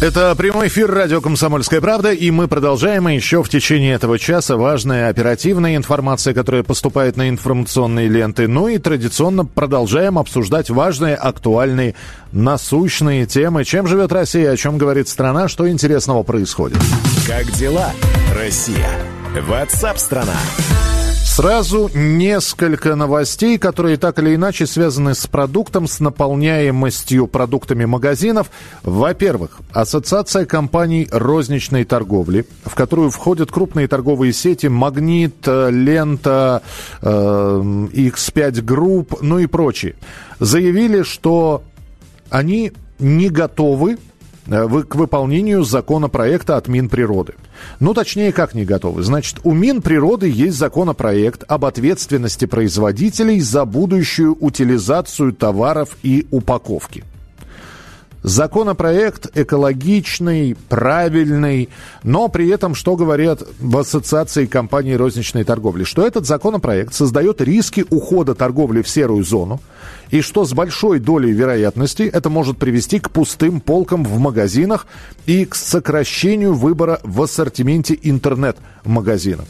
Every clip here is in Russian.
Это прямой эфир радио «Комсомольская правда», и мы продолжаем. Еще в течение этого часа важная оперативная информация, которая поступает на информационные ленты. Ну и традиционно продолжаем обсуждать важные, актуальные, насущные темы. Чем живет Россия, о чем говорит страна, что интересного происходит. Как дела, Россия? What's up, страна! Сразу несколько новостей, которые так или иначе связаны с продуктом, с наполняемостью продуктами магазинов. Во-первых, Ассоциация компаний розничной торговли, в которую входят крупные торговые сети «Магнит», «Лента», э, X5 Group, ну и прочие, заявили, что они не готовы э, к выполнению законопроекта от Минприроды. Ну, точнее, как не готовы. Значит, у Минприроды есть законопроект об ответственности производителей за будущую утилизацию товаров и упаковки. Законопроект экологичный, правильный, но при этом, что говорят в Ассоциации компаний розничной торговли, что этот законопроект создает риски ухода торговли в серую зону, и что с большой долей вероятности это может привести к пустым полкам в магазинах и к сокращению выбора в ассортименте интернет-магазинов.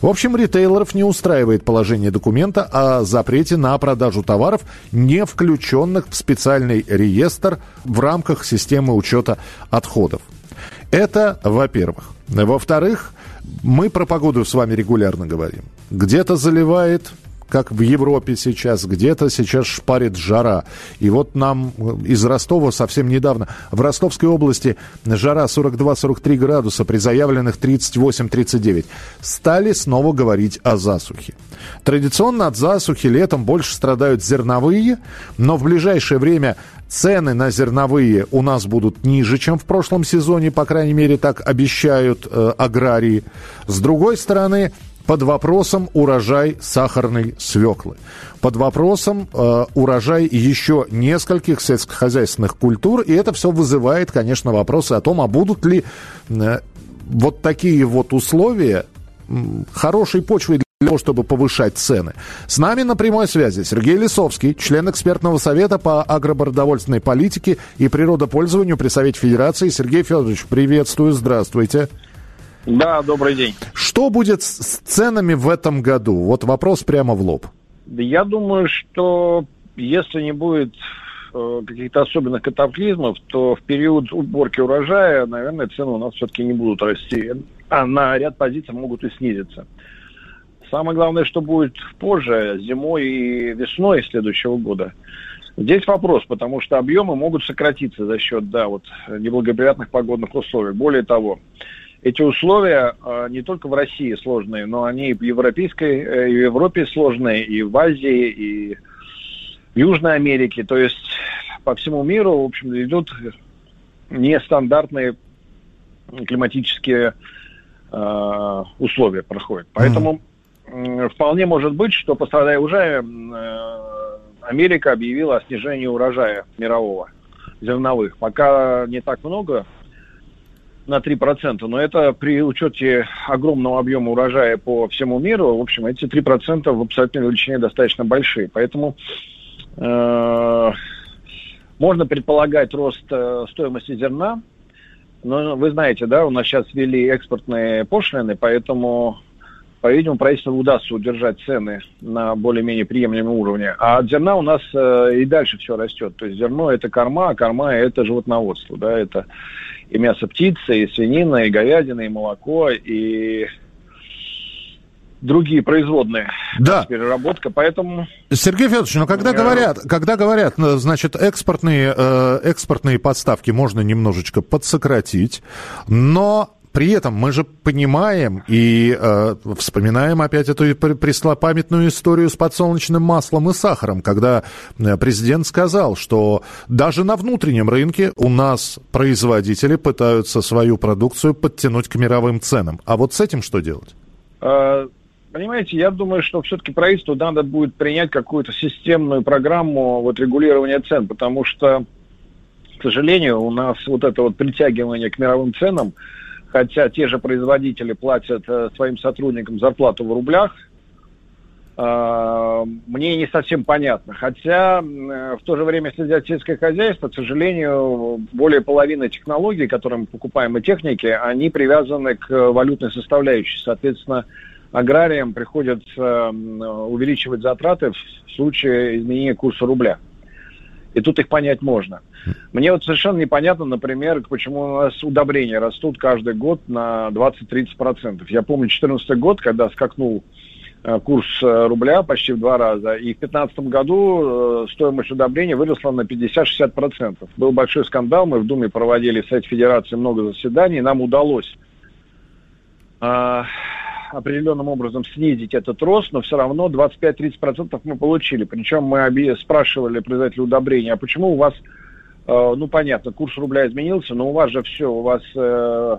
В общем, ритейлеров не устраивает положение документа о запрете на продажу товаров, не включенных в специальный реестр в рамках системы учета отходов. Это, во-первых. Во-вторых, мы про погоду с вами регулярно говорим. Где-то заливает как в Европе сейчас, где-то сейчас шпарит жара. И вот нам из Ростова совсем недавно, в Ростовской области жара 42-43 градуса при заявленных 38-39. Стали снова говорить о засухе. Традиционно от засухи летом больше страдают зерновые, но в ближайшее время цены на зерновые у нас будут ниже, чем в прошлом сезоне, по крайней мере, так обещают э, аграрии. С другой стороны, под вопросом урожай сахарной свеклы. Под вопросом э, урожай еще нескольких сельскохозяйственных культур. И это все вызывает, конечно, вопросы о том, а будут ли э, вот такие вот условия э, хорошей почвой для того, чтобы повышать цены. С нами на прямой связи Сергей Лисовский, член экспертного совета по агробородовольственной политике и природопользованию при Совете Федерации. Сергей Федорович, приветствую, здравствуйте. Да, добрый день. Что будет с ценами в этом году? Вот вопрос прямо в лоб. Я думаю, что если не будет э, каких-то особенных катаклизмов, то в период уборки урожая, наверное, цены у нас все-таки не будут расти, а на ряд позиций могут и снизиться. Самое главное, что будет позже, зимой и весной следующего года. Здесь вопрос, потому что объемы могут сократиться за счет да, вот, неблагоприятных погодных условий. Более того, эти условия э, не только в России сложные, но они и в европейской, э, и в Европе сложные, и в Азии, и в Южной Америке. То есть по всему миру, в общем, идут нестандартные климатические э, условия проходят. Поэтому mm. вполне может быть, что пострадая уже э, Америка объявила о снижении урожая мирового зерновых. Пока не так много на 3%, но это при учете огромного объема урожая по всему миру, в общем, эти 3% в абсолютной величине достаточно большие. Поэтому э, можно предполагать рост э, стоимости зерна, но вы знаете, да, у нас сейчас ввели экспортные пошлины, поэтому, по-видимому, правительству удастся удержать цены на более-менее приемлемом уровне. А от зерна у нас э, и дальше все растет. То есть зерно – это корма, а корма – это животноводство, да, это и мясо птицы, и свинина, и говядина, и молоко, и другие производные. Да. Переработка, поэтому... Сергей Федорович, но когда говорят, когда говорят, ну, значит, экспортные, э, экспортные подставки можно немножечко подсократить, но при этом мы же понимаем и э, вспоминаем опять эту преслопамятную историю с подсолнечным маслом и сахаром, когда э, президент сказал, что даже на внутреннем рынке у нас производители пытаются свою продукцию подтянуть к мировым ценам. А вот с этим что делать? Э, понимаете, я думаю, что все-таки правительству надо будет принять какую-то системную программу вот, регулирования цен, потому что, к сожалению, у нас вот это вот притягивание к мировым ценам, хотя те же производители платят э, своим сотрудникам зарплату в рублях, э, мне не совсем понятно. Хотя э, в то же время, если взять сельское хозяйство, к сожалению, более половины технологий, которые мы покупаем и техники, они привязаны к валютной составляющей. Соответственно, аграриям приходится увеличивать затраты в случае изменения курса рубля. И тут их понять можно. Мне вот совершенно непонятно, например, почему у нас удобрения растут каждый год на 20-30%. Я помню 2014 год, когда скакнул э, курс э, рубля почти в два раза, и в 2015 году э, стоимость удобрения выросла на 50-60%. Был большой скандал, мы в Думе проводили в Совете Федерации много заседаний, нам удалось а, определенным образом снизить этот рост, но все равно 25-30% мы получили. Причем мы спрашивали производителя удобрения, а почему у вас, э, ну понятно, курс рубля изменился, но у вас же все, у вас э,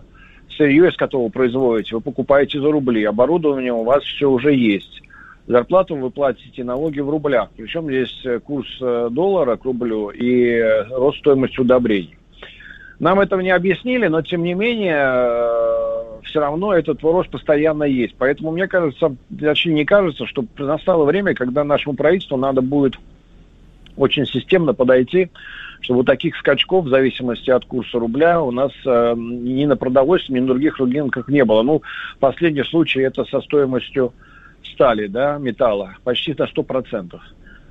сырье, из которого производите, вы покупаете за рубли, оборудование у вас все уже есть. Зарплату вы платите налоги в рублях. Причем здесь э, курс доллара к рублю и рост стоимости удобрений. Нам этого не объяснили, но тем не менее все равно этот рост постоянно есть. Поэтому мне кажется, вообще не кажется, что настало время, когда нашему правительству надо будет очень системно подойти, чтобы таких скачков в зависимости от курса рубля у нас э, ни на продовольствии, ни на других рынках не было. Ну, последний случай это со стоимостью стали, да, металла, почти на 100%.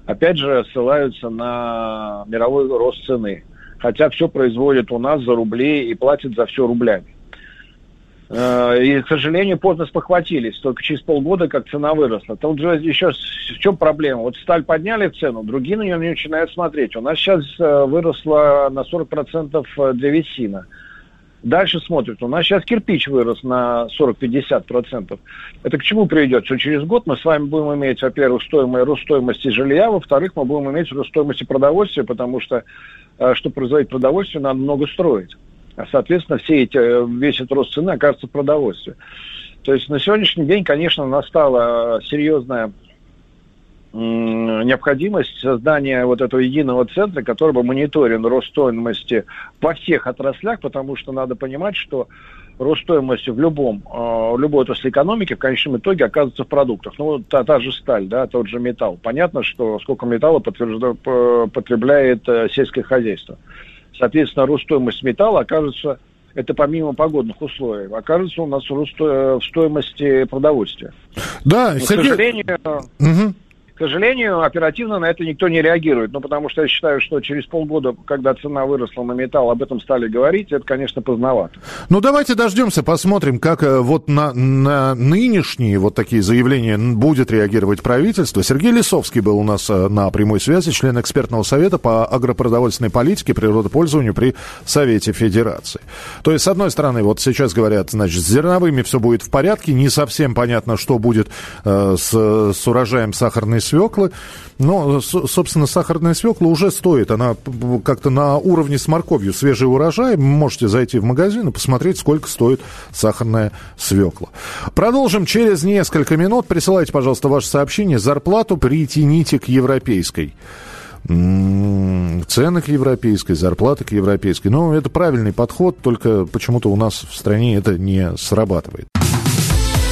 Опять же, ссылаются на мировой рост цены хотя все производят у нас за рубли и платят за все рублями. Э, и, к сожалению, поздно спохватились. Только через полгода, как цена выросла. Тут же еще в чем проблема? Вот сталь подняли цену, другие на нее не начинают смотреть. У нас сейчас э, выросла на 40% э, древесина. Дальше смотрят. У нас сейчас кирпич вырос на 40-50%. Это к чему приведет? Что через год мы с вами будем иметь, во-первых, стоимость, рост стоимости жилья, во-вторых, мы будем иметь рост стоимости продовольствия, потому что чтобы производить продовольствие, надо много строить. А, соответственно, все эти, э, весь этот рост цены окажется в продовольствии. То есть на сегодняшний день, конечно, настала серьезная необходимость создания вот этого единого центра, который бы мониторил рост стоимости во всех отраслях, потому что надо понимать, что рост стоимости в любом, э, в любой отрасли экономики в конечном итоге оказывается в продуктах. Ну, та, та же сталь, да, тот же металл. Понятно, что сколько металла потребляет э, сельское хозяйство. Соответственно, рост стоимости металла окажется, это помимо погодных условий, окажется у нас рост э, в стоимости продовольствия. Да, Но, Сергей... К сожалению... Угу. К сожалению, оперативно на это никто не реагирует. Ну, потому что я считаю, что через полгода, когда цена выросла на металл, об этом стали говорить, это, конечно, поздновато. Ну, давайте дождемся, посмотрим, как э, вот на, на нынешние вот такие заявления будет реагировать правительство. Сергей Лисовский был у нас э, на прямой связи, член экспертного совета по агропродовольственной политике, природопользованию при Совете Федерации. То есть, с одной стороны, вот сейчас говорят, значит, с зерновыми все будет в порядке, не совсем понятно, что будет э, с, с урожаем сахарной свеклы. Но, собственно, сахарная свекла уже стоит. Она как-то на уровне с морковью. Свежий урожай. Можете зайти в магазин и посмотреть, сколько стоит сахарная свекла. Продолжим через несколько минут. Присылайте, пожалуйста, ваше сообщение. Зарплату притяните к европейской цены к европейской, зарплаты к европейской. Ну, это правильный подход, только почему-то у нас в стране это не срабатывает.